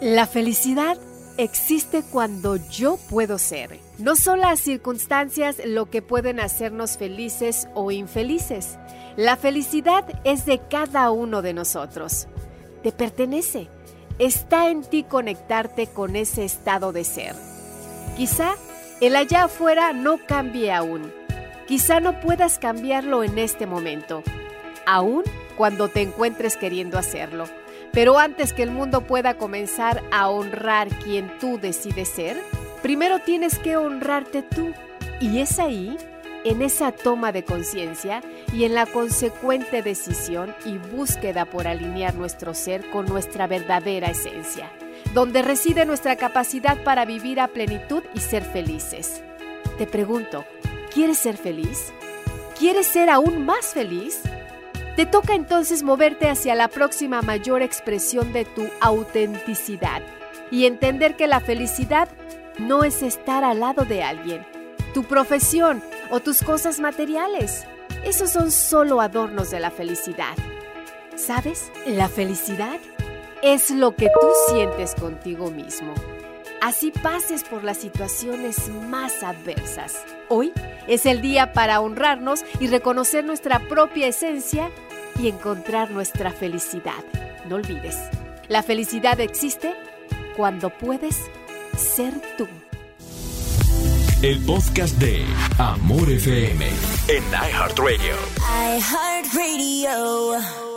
La felicidad existe cuando yo puedo ser. No son las circunstancias lo que pueden hacernos felices o infelices. La felicidad es de cada uno de nosotros. Te pertenece. Está en ti conectarte con ese estado de ser. Quizá el allá afuera no cambie aún. Quizá no puedas cambiarlo en este momento, aún cuando te encuentres queriendo hacerlo. Pero antes que el mundo pueda comenzar a honrar quien tú decides ser, primero tienes que honrarte tú. Y es ahí, en esa toma de conciencia y en la consecuente decisión y búsqueda por alinear nuestro ser con nuestra verdadera esencia, donde reside nuestra capacidad para vivir a plenitud y ser felices. Te pregunto, ¿quieres ser feliz? ¿Quieres ser aún más feliz? Te toca entonces moverte hacia la próxima mayor expresión de tu autenticidad y entender que la felicidad no es estar al lado de alguien, tu profesión o tus cosas materiales. Esos son solo adornos de la felicidad. ¿Sabes? La felicidad es lo que tú sientes contigo mismo. Así pases por las situaciones más adversas. Hoy es el día para honrarnos y reconocer nuestra propia esencia y encontrar nuestra felicidad. No olvides, la felicidad existe cuando puedes ser tú. El podcast de Amor FM en iHeartRadio. iHeartRadio.